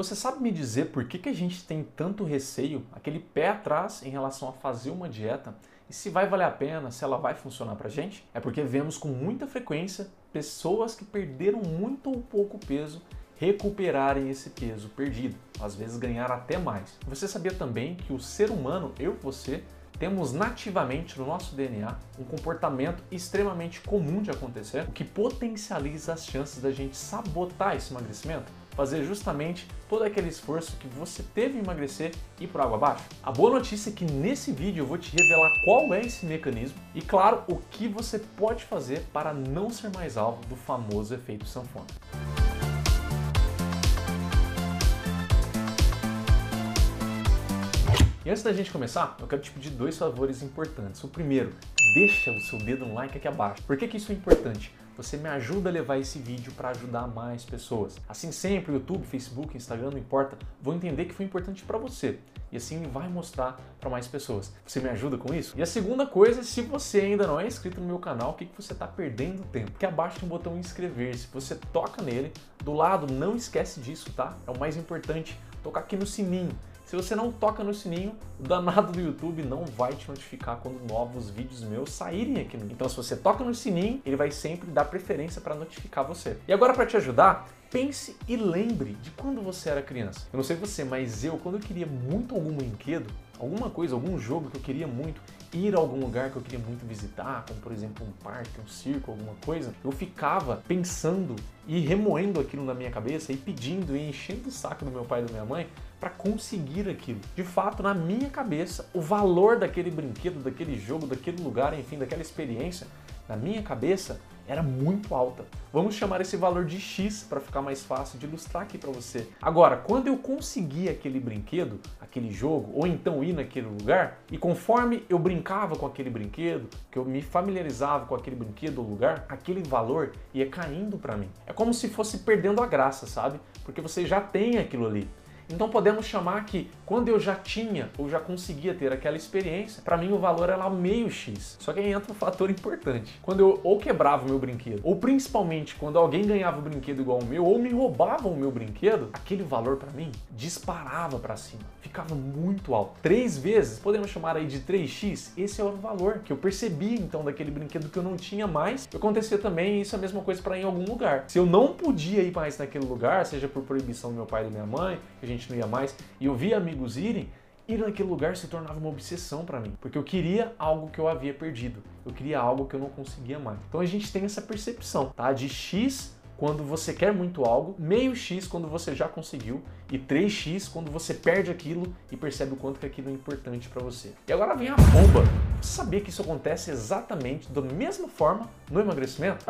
Você sabe me dizer por que, que a gente tem tanto receio, aquele pé atrás em relação a fazer uma dieta? E se vai valer a pena, se ela vai funcionar pra gente? É porque vemos com muita frequência pessoas que perderam muito ou pouco peso recuperarem esse peso perdido, às vezes ganhar até mais. Você sabia também que o ser humano, eu e você, temos nativamente no nosso DNA um comportamento extremamente comum de acontecer, o que potencializa as chances da gente sabotar esse emagrecimento? Fazer justamente todo aquele esforço que você teve em emagrecer e por água abaixo? A boa notícia é que nesse vídeo eu vou te revelar qual é esse mecanismo e, claro, o que você pode fazer para não ser mais alvo do famoso efeito sanfona. E antes da gente começar, eu quero te pedir dois favores importantes. O primeiro, deixa o seu dedo no like aqui abaixo. Por que, que isso é importante? Você me ajuda a levar esse vídeo para ajudar mais pessoas. Assim sempre, YouTube, Facebook, Instagram, não importa, vou entender que foi importante para você. E assim vai mostrar para mais pessoas. Você me ajuda com isso? E a segunda coisa, se você ainda não é inscrito no meu canal, o que, que você está perdendo tempo? Aqui abaixo tem um botão inscrever-se. Você toca nele, do lado, não esquece disso, tá? É o mais importante. Tocar aqui no sininho se você não toca no sininho, o danado do YouTube não vai te notificar quando novos vídeos meus saírem aqui Então, se você toca no sininho, ele vai sempre dar preferência para notificar você. E agora, para te ajudar, pense e lembre de quando você era criança. Eu não sei você, mas eu, quando eu queria muito algum brinquedo, alguma coisa, algum jogo que eu queria muito, ir a algum lugar que eu queria muito visitar, como por exemplo um parque, um circo, alguma coisa, eu ficava pensando e remoendo aquilo na minha cabeça e pedindo e enchendo o saco do meu pai e da minha mãe para conseguir aquilo. De fato, na minha cabeça, o valor daquele brinquedo, daquele jogo, daquele lugar, enfim, daquela experiência, na minha cabeça era muito alta. Vamos chamar esse valor de X para ficar mais fácil de ilustrar aqui para você. Agora, quando eu consegui aquele brinquedo, aquele jogo, ou então ir naquele lugar, e conforme eu brincava com aquele brinquedo, que eu me familiarizava com aquele brinquedo ou lugar, aquele valor ia caindo para mim. É como se fosse perdendo a graça, sabe? Porque você já tem aquilo ali. Então podemos chamar que quando eu já tinha ou já conseguia ter aquela experiência, para mim o valor era meio X. Só que aí entra um fator importante. Quando eu ou quebrava o meu brinquedo, ou principalmente quando alguém ganhava o um brinquedo igual ao meu, ou me roubavam o meu brinquedo, aquele valor para mim disparava para cima, ficava muito alto. Três vezes, podemos chamar aí de 3x, esse é o valor que eu percebi então daquele brinquedo que eu não tinha mais. Acontecia também isso a mesma coisa para em algum lugar. Se eu não podia ir mais naquele lugar, seja por proibição do meu pai e da minha mãe, que a gente não ia mais, e eu via amigos irem, ir naquele lugar se tornava uma obsessão para mim, porque eu queria algo que eu havia perdido, eu queria algo que eu não conseguia mais. Então a gente tem essa percepção, tá? De X quando você quer muito algo, meio X quando você já conseguiu e 3X quando você perde aquilo e percebe o quanto que aquilo é importante para você. E agora vem a bomba. Você sabia que isso acontece exatamente da mesma forma no emagrecimento?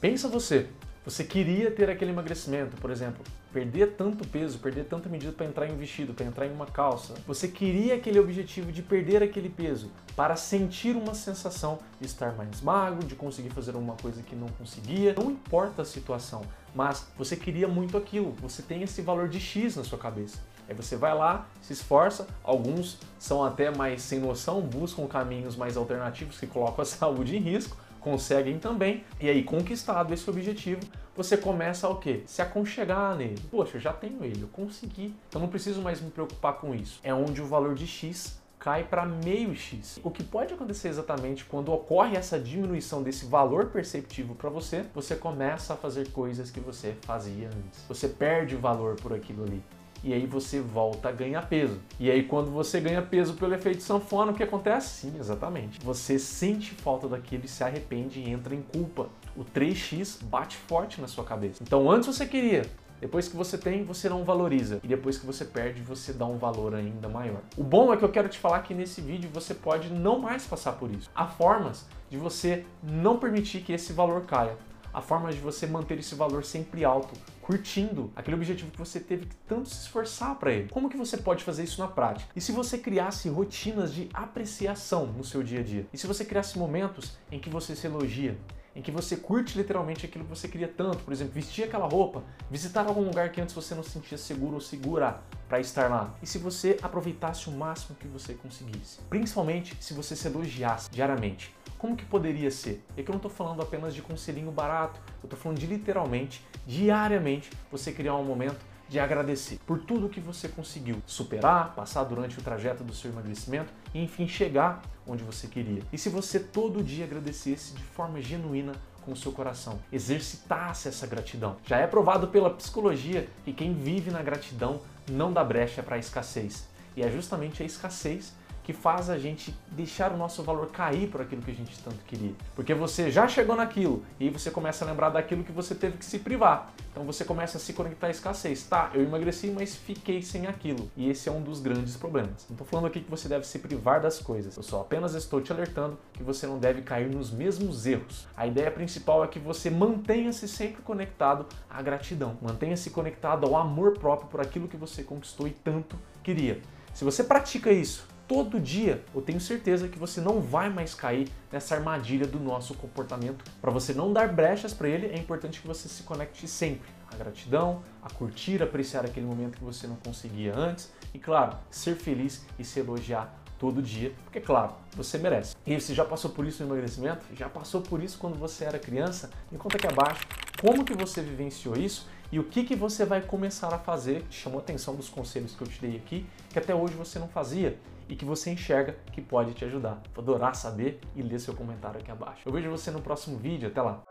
Pensa você, você queria ter aquele emagrecimento, por exemplo, perder tanto peso, perder tanta medida para entrar em um vestido, para entrar em uma calça. Você queria aquele objetivo de perder aquele peso para sentir uma sensação de estar mais magro, de conseguir fazer uma coisa que não conseguia. Não importa a situação, mas você queria muito aquilo. Você tem esse valor de X na sua cabeça. Aí você vai lá, se esforça, alguns são até mais sem noção, buscam caminhos mais alternativos que colocam a saúde em risco, conseguem também. E aí, conquistado esse objetivo, você começa a o quê? Se aconchegar nele. Poxa, eu já tenho ele, eu consegui. Então não preciso mais me preocupar com isso. É onde o valor de X cai para meio x. O que pode acontecer exatamente quando ocorre essa diminuição desse valor perceptivo para você, você começa a fazer coisas que você fazia antes. Você perde o valor por aquilo ali. E aí você volta a ganhar peso. E aí quando você ganha peso pelo efeito sanfona, o que acontece? Sim, exatamente. Você sente falta daquilo e se arrepende e entra em culpa. O 3x bate forte na sua cabeça. Então antes você queria, depois que você tem, você não valoriza. E depois que você perde, você dá um valor ainda maior. O bom é que eu quero te falar que nesse vídeo você pode não mais passar por isso. Há formas de você não permitir que esse valor caia a forma de você manter esse valor sempre alto, curtindo aquele objetivo que você teve que tanto se esforçar para ele. Como que você pode fazer isso na prática? E se você criasse rotinas de apreciação no seu dia a dia? E se você criasse momentos em que você se elogia? em que você curte literalmente aquilo que você queria tanto, por exemplo, vestir aquela roupa, visitar algum lugar que antes você não se sentia seguro ou segura para estar lá. E se você aproveitasse o máximo que você conseguisse, principalmente se você se elogiasse diariamente. Como que poderia ser? E aqui eu não estou falando apenas de conselhinho barato, eu estou falando de literalmente, diariamente, você criar um momento de agradecer por tudo que você conseguiu superar, passar durante o trajeto do seu emagrecimento e enfim chegar onde você queria. E se você todo dia agradecesse de forma genuína com o seu coração, exercitasse essa gratidão. Já é provado pela psicologia que quem vive na gratidão não dá brecha para a escassez. E é justamente a escassez que faz a gente deixar o nosso valor cair por aquilo que a gente tanto queria. Porque você já chegou naquilo e aí você começa a lembrar daquilo que você teve que se privar. Então você começa a se conectar à escassez. Tá, eu emagreci, mas fiquei sem aquilo. E esse é um dos grandes problemas. Não estou falando aqui que você deve se privar das coisas. Eu só apenas estou te alertando que você não deve cair nos mesmos erros. A ideia principal é que você mantenha-se sempre conectado à gratidão. Mantenha-se conectado ao amor próprio por aquilo que você conquistou e tanto queria. Se você pratica isso todo dia, eu tenho certeza que você não vai mais cair nessa armadilha do nosso comportamento. Para você não dar brechas para ele, é importante que você se conecte sempre à gratidão, a curtir, apreciar aquele momento que você não conseguia antes e, claro, ser feliz e se elogiar todo dia, porque, claro, você merece. E você já passou por isso no emagrecimento? Já passou por isso quando você era criança? Me conta aqui abaixo como que você vivenciou isso e o que, que você vai começar a fazer, que chamou a atenção dos conselhos que eu te dei aqui, que até hoje você não fazia e que você enxerga que pode te ajudar. Vou adorar saber e ler seu comentário aqui abaixo. Eu vejo você no próximo vídeo. Até lá!